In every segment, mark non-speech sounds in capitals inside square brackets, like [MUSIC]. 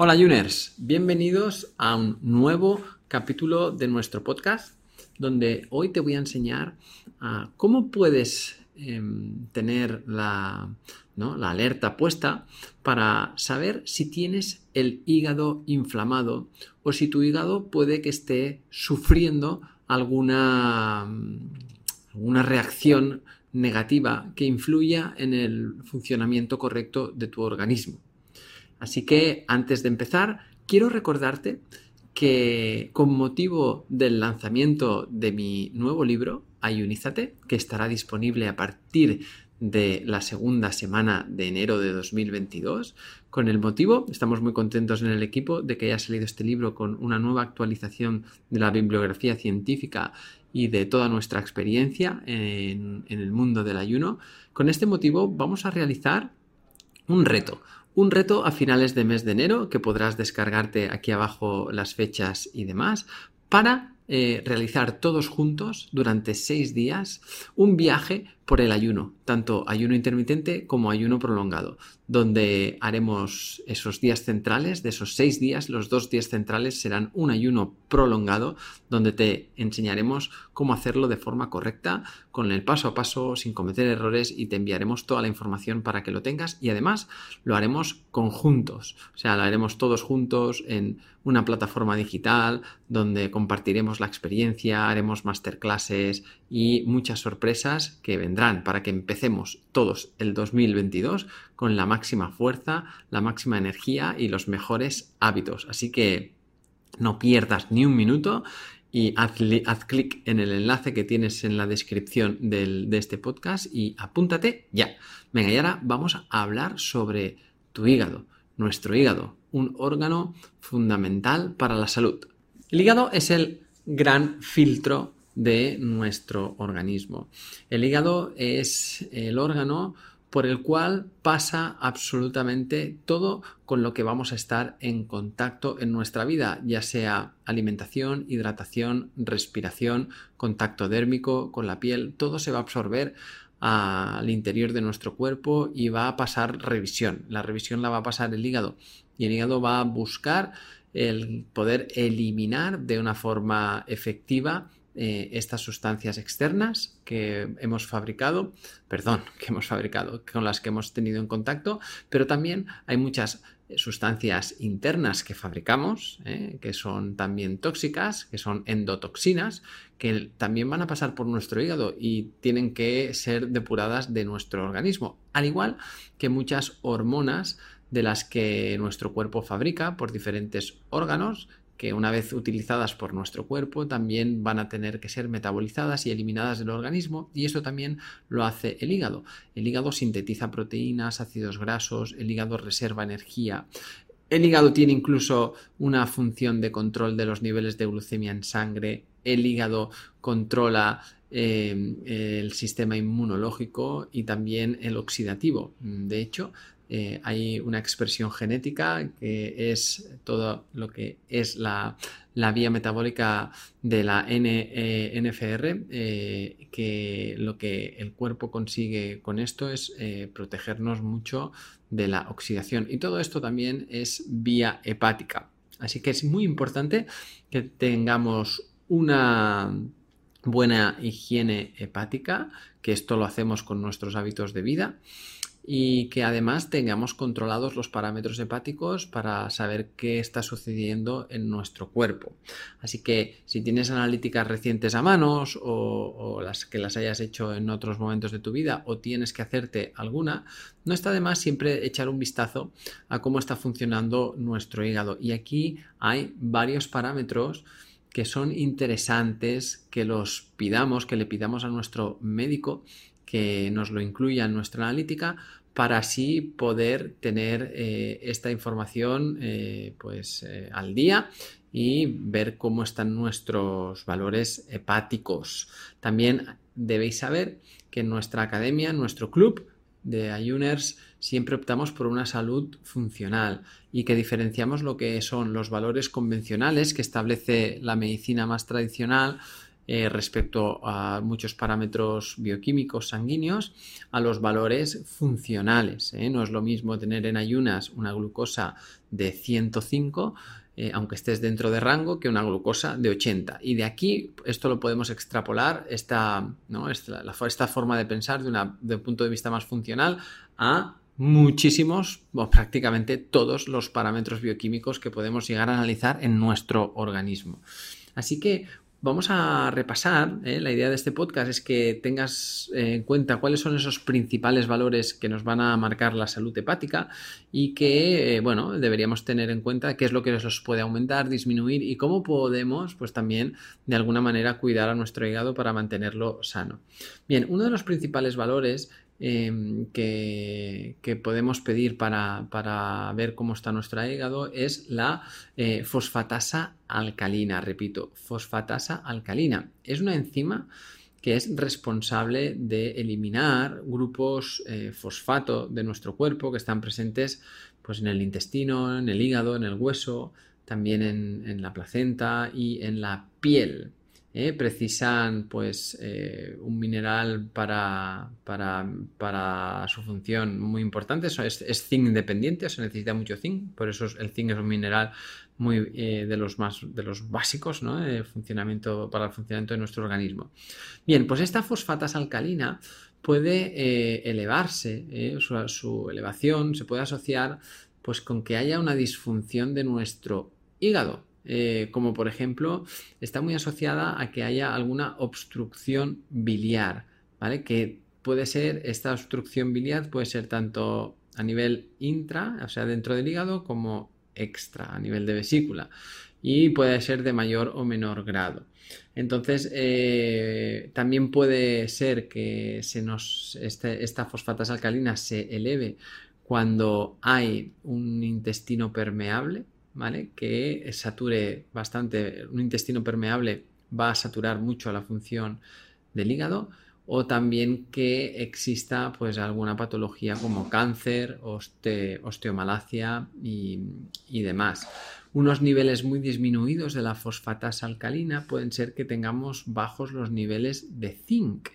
Hola Juners, bienvenidos a un nuevo capítulo de nuestro podcast donde hoy te voy a enseñar a cómo puedes em, tener la, la alerta puesta para saber si tienes el hígado inflamado o si tu hígado puede que esté sufriendo alguna, alguna reacción negativa que influya en el funcionamiento correcto de tu organismo. Así que antes de empezar, quiero recordarte que con motivo del lanzamiento de mi nuevo libro, Ayunízate, que estará disponible a partir de la segunda semana de enero de 2022. Con el motivo, estamos muy contentos en el equipo de que haya salido este libro con una nueva actualización de la bibliografía científica y de toda nuestra experiencia en, en el mundo del ayuno. Con este motivo vamos a realizar un reto, un reto a finales de mes de enero que podrás descargarte aquí abajo las fechas y demás para eh, realizar todos juntos durante seis días un viaje por el ayuno, tanto ayuno intermitente como ayuno prolongado, donde haremos esos días centrales, de esos seis días, los dos días centrales serán un ayuno prolongado, donde te enseñaremos cómo hacerlo de forma correcta, con el paso a paso, sin cometer errores y te enviaremos toda la información para que lo tengas y además lo haremos conjuntos, o sea, lo haremos todos juntos en una plataforma digital donde compartiremos la experiencia, haremos masterclasses y muchas sorpresas que vendrán para que empecemos todos el 2022 con la máxima fuerza, la máxima energía y los mejores hábitos. Así que no pierdas ni un minuto y haz, clic en el enlace que tienes en la descripción de este podcast y apúntate ya. Venga, y ahora vamos a hablar sobre tu hígado, nuestro hígado, un órgano fundamental para la salud. El hígado es el gran filtro de nuestro organismo. El hígado es el órgano por el cual pasa absolutamente todo con lo que vamos a estar en contacto en nuestra vida, ya sea alimentación, hidratación, respiración, contacto dérmico con la piel, todo se va a absorber al interior de nuestro cuerpo y va a pasar revisión. La revisión la va a pasar el hígado y el hígado va a buscar el poder eliminar de una forma efectiva eh, estas sustancias externas que hemos fabricado, perdón, [LAUGHS] que hemos fabricado, con las que hemos tenido en contacto, pero también hay muchas sustancias internas que fabricamos, eh, que son también tóxicas, que son endotoxinas, que también van a pasar por nuestro hígado y tienen que ser depuradas de nuestro organismo, al igual que muchas hormonas de las que nuestro cuerpo fabrica por diferentes órganos que una vez utilizadas por nuestro cuerpo también van a tener que ser metabolizadas y eliminadas del organismo y eso también lo hace el hígado. El hígado sintetiza proteínas, ácidos grasos, el hígado reserva energía. El hígado tiene incluso una función de control de los niveles de glucemia en sangre. El hígado controla eh, el sistema inmunológico y también el oxidativo. De hecho, eh, hay una expresión genética que es todo lo que es la, vía metabólica de la NFR, eh, que lo que el cuerpo consigue con esto es eh, protegernos mucho de la oxidación. Y todo esto también es vía hepática. Así que es muy importante que tengamos una buena higiene hepática, que esto lo hacemos con nuestros hábitos de vida y que además tengamos controlados los parámetros hepáticos para saber qué está sucediendo en nuestro cuerpo. Así que si tienes analíticas recientes a manos o, las que las hayas hecho en otros momentos de tu vida o tienes que hacerte alguna, no está de más siempre echar un vistazo a cómo está funcionando nuestro hígado. Y aquí hay varios parámetros que son interesantes que los pidamos, que le pidamos a nuestro médico que nos lo incluya en nuestra analítica para así poder tener eh, esta información eh, pues eh, al día y ver cómo están nuestros valores hepáticos. También debéis saber que en nuestra academia, en nuestro club de Ayuners, siempre optamos por una salud funcional y que diferenciamos lo que son los valores convencionales que establece la medicina más tradicional eh, respecto a muchos parámetros bioquímicos sanguíneos a los valores funcionales. ¿eh? No es lo mismo tener en ayunas una glucosa de 105 eh, aunque estés dentro de rango, que una glucosa de 80. Y de aquí, esto lo podemos extrapolar, esta, ¿no? esta, esta forma de pensar de, una, de un punto de vista más funcional a muchísimos, o prácticamente todos los parámetros bioquímicos que podemos llegar a analizar en nuestro organismo. Así que Vamos a repasar, ¿eh? la idea de este podcast es que tengas eh, en cuenta cuáles son esos principales valores que nos van a marcar la salud hepática y que, eh, bueno, deberíamos tener en cuenta qué es lo que nos puede aumentar, disminuir y cómo podemos, pues también, de alguna manera, cuidar a nuestro hígado para mantenerlo sano. Bien, uno de los principales valores Em, que, podemos pedir para, ver cómo está nuestro hígado es la eh, fosfatasa alcalina. Repito, fosfatasa alcalina. Es una enzima que es responsable de eliminar grupos eh, fosfato de nuestro cuerpo que están presentes pues, en el intestino, en el hígado, en el hueso, también en la placenta y en la piel. ¿Eh? precisan pues eh, un mineral para, para, su función muy importante. Eso es, zinc dependiente, se necesita mucho zinc, por eso el zinc es un mineral muy eh, de los más de los básicos ¿no? funcionamiento, para el funcionamiento de nuestro organismo. Bien, pues esta fosfatasa alcalina puede elevarse, su, su elevación se puede asociar pues con que haya una disfunción de nuestro hígado. Eh, como por ejemplo está muy asociada a que haya alguna obstrucción biliar, ¿vale? Que puede ser, esta obstrucción biliar puede ser tanto a nivel intra, o sea, dentro del hígado, como extra, a nivel de vesícula. Y puede ser de mayor o menor grado. Entonces, eh, también puede ser que se nos, este, esta fosfatasa alcalina se eleve cuando hay un intestino permeable, que sature bastante, un intestino permeable va a saturar mucho la función del hígado o también que exista pues alguna patología como cáncer, osteomalacia y, demás. Unos niveles muy disminuidos de la fosfatasa alcalina pueden ser que tengamos bajos los niveles de zinc.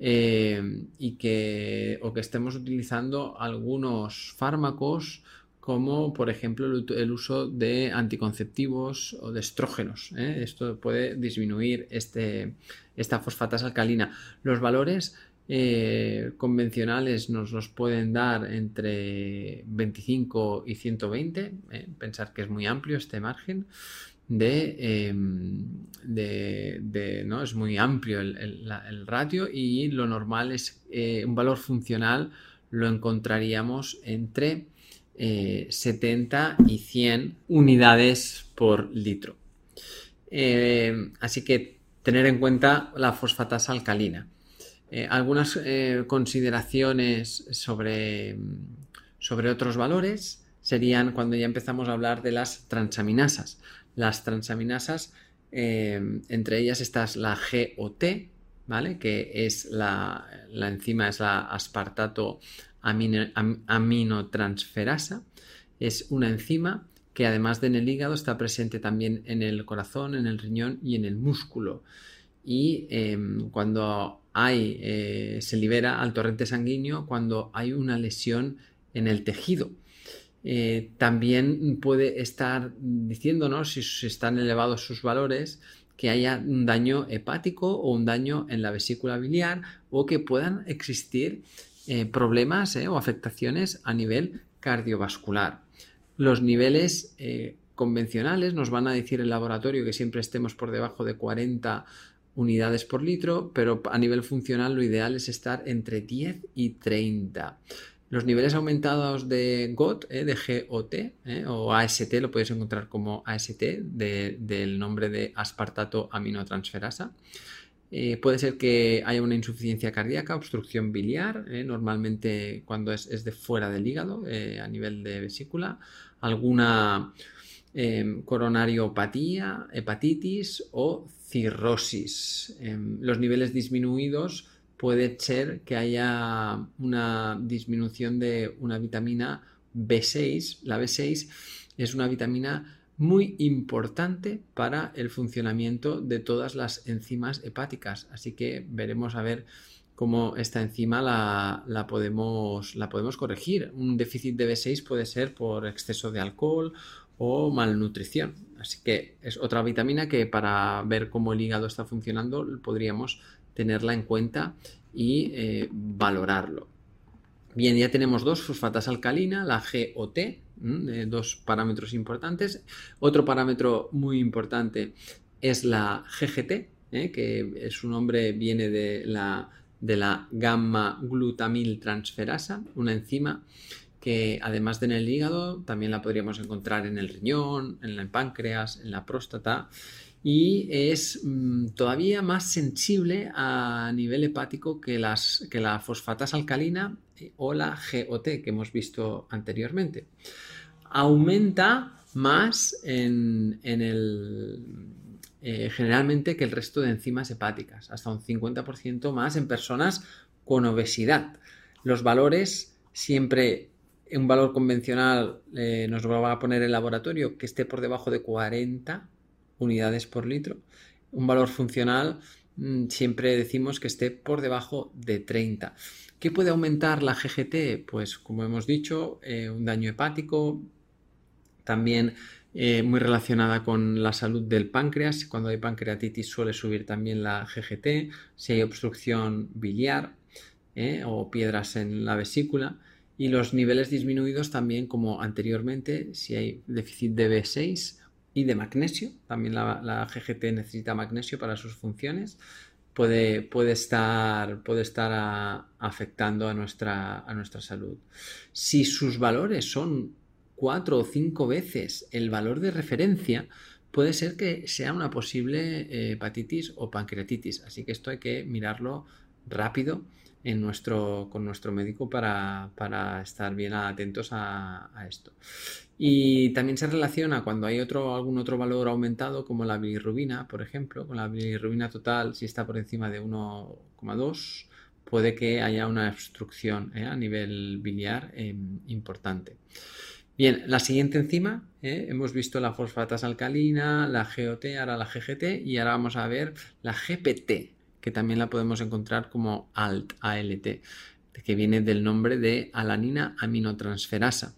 Eh, y que, o que estemos utilizando algunos fármacos como por ejemplo el uso de anticonceptivos o de estrógenos. ¿eh? Esto puede disminuir este, esta fosfatasa alcalina. Los valores eh, convencionales nos los pueden dar entre 25 y 120. ¿eh? Pensar que es muy amplio este margen. De, em, ¿no? es muy amplio el, el, ratio y lo normal es un valor funcional lo encontraríamos entre 70 eh, y 100 unidades por litro. Eh, así que tener en cuenta la fosfatasa alcalina. Eh, algunas consideraciones sobre, sobre otros valores serían cuando ya empezamos a hablar de las transaminasas. Las transaminasas, entre ellas está la GOT, ¿vale? Que es la, la enzima, es la aspartato aminotransferasa. Es una enzima que además de en el hígado está presente también en el corazón, en el riñón y en el músculo. Y em, cuando hay, eh, se libera al torrente sanguíneo cuando hay una lesión en el tejido. Eh, también puede estar diciéndonos, si están elevados sus valores, que haya un daño hepático o un daño en la vesícula biliar o que puedan existir eh, problemas eh, o afectaciones a nivel cardiovascular. Los niveles eh, convencionales nos van a decir el laboratorio que siempre estemos por debajo de 40 unidades por litro, pero a nivel funcional lo ideal es estar entre 10 y 30. Los niveles aumentados de GOT, de GOT o AST, lo podéis encontrar como AST del nombre de aspartato aminotransferasa. Eh, puede ser que haya una insuficiencia cardíaca, obstrucción biliar, eh, normalmente cuando es, de fuera del hígado, eh, a nivel de vesícula, alguna em, coronariopatía, hepatitis o cirrosis. Em, los niveles disminuidos puede ser que haya una disminución de una vitamina B6. La B6 es una vitamina muy importante para el funcionamiento de todas las enzimas hepáticas. Así que veremos a ver cómo esta enzima la, podemos, la podemos corregir. Un déficit de B6 puede ser por exceso de alcohol o malnutrición. Así que es otra vitamina que para ver cómo el hígado está funcionando podríamos tenerla en cuenta y eh, valorarlo. Bien, ya tenemos dos fosfatas alcalina, la GOT, dos parámetros importantes. Otro parámetro muy importante es la GGT, ¿eh? que su nombre viene de la, de la gamma glutamil transferasa, una enzima que además de en el hígado, también la podríamos encontrar en el riñón, en el páncreas, en la próstata y es mm, todavía más sensible a nivel hepático que, las, que la fosfatasa alcalina eh, o la GOT que hemos visto anteriormente. Aumenta más en, el, eh, generalmente que el resto de enzimas hepáticas, hasta un 50% más en personas con obesidad. Los valores siempre un valor convencional eh, nos va a poner el laboratorio que esté por debajo de 40 unidades por litro. Un valor funcional mm, siempre decimos que esté por debajo de 30. ¿Qué puede aumentar la GGT? Pues como hemos dicho, eh, un daño hepático, también eh, muy relacionada con la salud del páncreas. Cuando hay pancreatitis suele subir también la GGT. Si hay obstrucción biliar o piedras en la vesícula y los niveles disminuidos también como anteriormente si hay déficit de B6 y de magnesio, también la, GGT necesita magnesio para sus funciones, puede, puede estar, puede estar afectando a nuestra, a nuestra salud. Si sus valores son cuatro o cinco veces el valor de referencia, puede ser que sea una posible eh, hepatitis o pancreatitis. Así que esto hay que mirarlo rápido en nuestro, con nuestro médico para, estar bien atentos a, esto. Y también se relaciona cuando hay otro, algún otro valor aumentado, como la bilirrubina, por ejemplo, con la bilirrubina total, si está por encima de 1,2, puede que haya una obstrucción ¿eh? a nivel biliar em, importante. Bien, la siguiente enzima, ¿eh? hemos visto la fosfatasa alcalina, la GOT, ahora la GGT y ahora vamos a ver la GPT, que también la podemos encontrar como ALT, ALT, que viene del nombre de alanina aminotransferasa,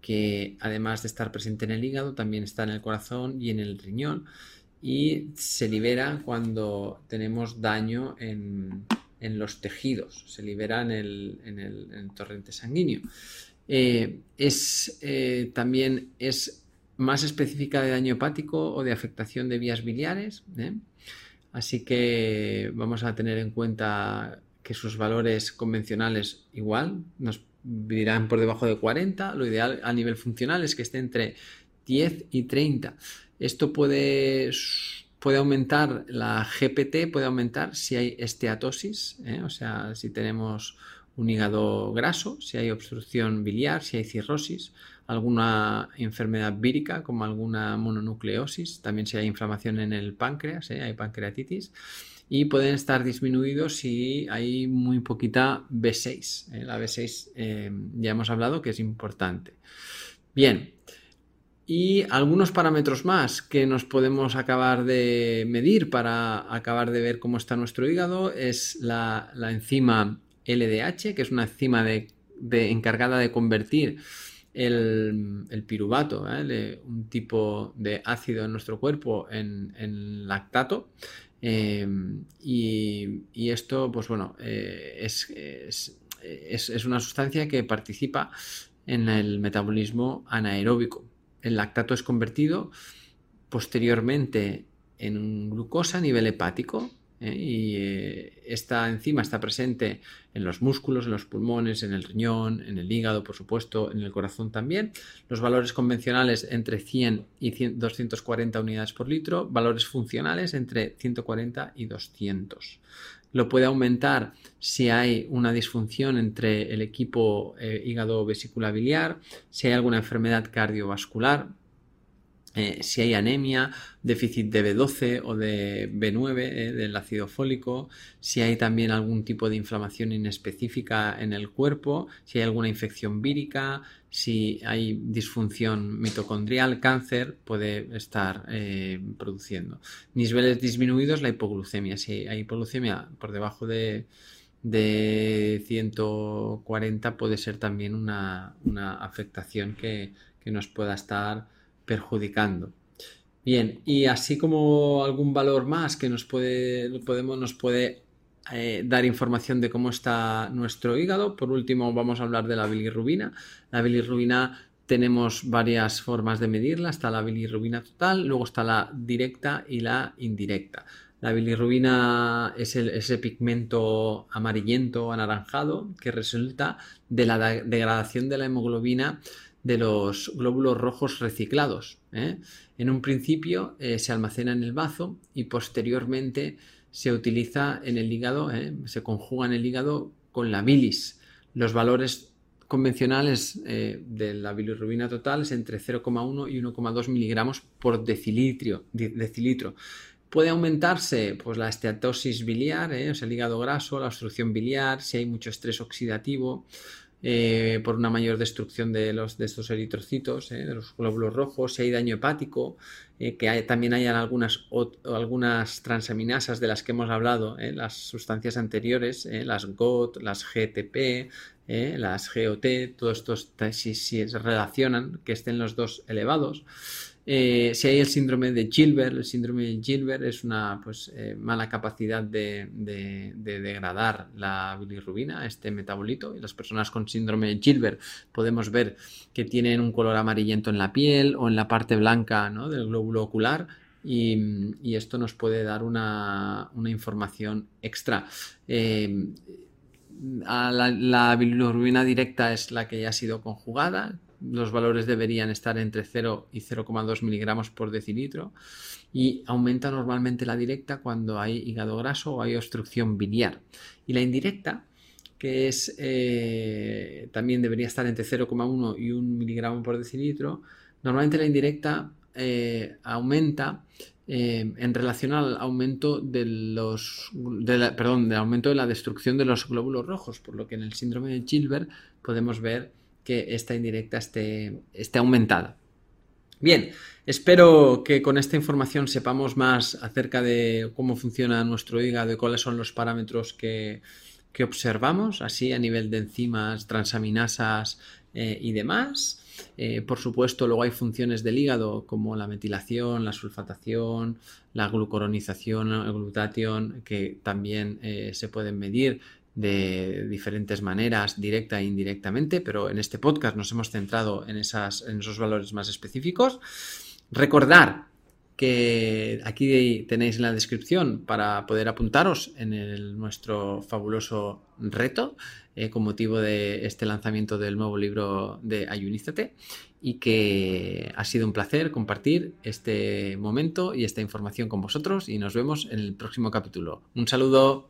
que además de estar presente en el hígado, también está en el corazón y en el riñón y se libera cuando tenemos daño en, los tejidos, se libera en el, torrente sanguíneo. Eh, es, eh, también es más específica de daño hepático o de afectación de vías biliares. ¿eh? Así que vamos a tener en cuenta que sus valores convencionales igual nos dirán por debajo de 40. Lo ideal a nivel funcional es que esté entre 10 y 30. Esto puede, puede aumentar, la GPT puede aumentar si hay esteatosis, ¿eh? o sea, si tenemos un hígado graso, si hay obstrucción biliar, si hay cirrosis, alguna enfermedad vírica como alguna mononucleosis, también si hay inflamación en el páncreas, ¿eh? hay pancreatitis, y pueden estar disminuidos si hay muy poquita B6. ¿eh? La B6 eh, ya hemos hablado que es importante. Bien, y algunos parámetros más que nos podemos acabar de medir para acabar de ver cómo está nuestro hígado es la, enzima LDH, que es una enzima de, encargada de convertir el, piruvato, un tipo de ácido en nuestro cuerpo, en, lactato. Em, y, esto, pues bueno, eh, es, es, una sustancia que participa en el metabolismo anaeróbico. El lactato es convertido posteriormente en glucosa a nivel hepático ¿eh? y eh, esta enzima está presente en los músculos, en los pulmones, en el riñón, en el hígado, por supuesto, en el corazón también. Los valores convencionales entre 100 y 240 unidades por litro, valores funcionales entre 140 y 200. Lo puede aumentar si hay una disfunción entre el equipo eh, hígado vesícula biliar, si hay alguna enfermedad cardiovascular, eh, si hay anemia, déficit de B12 o de B9, eh, del ácido fólico, si hay también algún tipo de inflamación inespecífica en el cuerpo, si hay alguna infección vírica, si hay disfunción mitocondrial, cáncer, puede estar eh, produciendo. Niveles disminuidos, la hipoglucemia. Si hay hipoglucemia por debajo de, de 140, puede ser también una, afectación que, que nos pueda estar perjudicando. Bien, y así como algún valor más que nos puede, podemos, nos puede eh, dar información de cómo está nuestro hígado. Por último, vamos a hablar de la bilirrubina. La bilirrubina tenemos varias formas de medirla. Está la bilirrubina total, luego está la directa y la indirecta. La bilirrubina es ese pigmento amarillento, anaranjado, que resulta de la degradación de la hemoglobina de los glóbulos rojos reciclados. ¿eh? En un principio eh, se almacena en el bazo y posteriormente se utiliza en el hígado, ¿eh? se conjuga en el hígado con la bilis. Los valores convencionales de la bilirrubina total es entre 0,1 y 1,2 miligramos por decilitro. Puede aumentarse pues, la esteatosis biliar, o sea, el hígado graso, la obstrucción biliar, si hay mucho estrés oxidativo, eh, por una mayor destrucción de, los, de estos eritrocitos, eh, de los glóbulos rojos, si hay daño hepático, eh, que también hayan algunas, algunas transaminasas de las que hemos hablado, las sustancias anteriores, las GOT, las GTP, las GOT, todos estos si, si relacionan, que estén los dos elevados. Eh, si hay el síndrome de Gilbert, el síndrome de Gilbert es una pues, eh, mala capacidad de, degradar la bilirrubina, este metabolito, y las personas con síndrome de Gilbert podemos ver que tienen un color amarillento en la piel o en la parte blanca del glóbulo ocular. Y, esto nos puede dar una, información extra. Eh, la, la bilirrubina directa es la que ya ha sido conjugada, los valores deberían estar entre 0 y 0,2 miligramos por decilitro y aumenta normalmente la directa cuando hay hígado graso o hay obstrucción biliar. Y la indirecta, que es eh, también debería estar entre 0,1 y 1 miligramo por decilitro, normalmente la indirecta eh, aumenta eh, en relación al aumento de los perdón, del aumento de la destrucción de los glóbulos rojos, por lo que en el síndrome de Gilbert podemos ver que esta indirecta esté, esté aumentada. Bien, espero que con esta información sepamos más acerca de cómo funciona nuestro hígado y cuáles son los parámetros que, observamos, así a nivel de enzimas, transaminasas eh, y demás. Eh, por supuesto, luego hay funciones del hígado como la metilación, la sulfatación, la glucoronización, el glutatión, que también eh, se pueden medir de diferentes maneras, directa e indirectamente, pero en este podcast nos hemos centrado en, esas, en esos valores más específicos. Recordar que aquí tenéis en la descripción para poder apuntaros en nuestro fabuloso reto eh, con motivo de este lanzamiento del nuevo libro de Ayunízate y que ha sido un placer compartir este momento y esta información con vosotros y nos vemos en el próximo capítulo. Un saludo.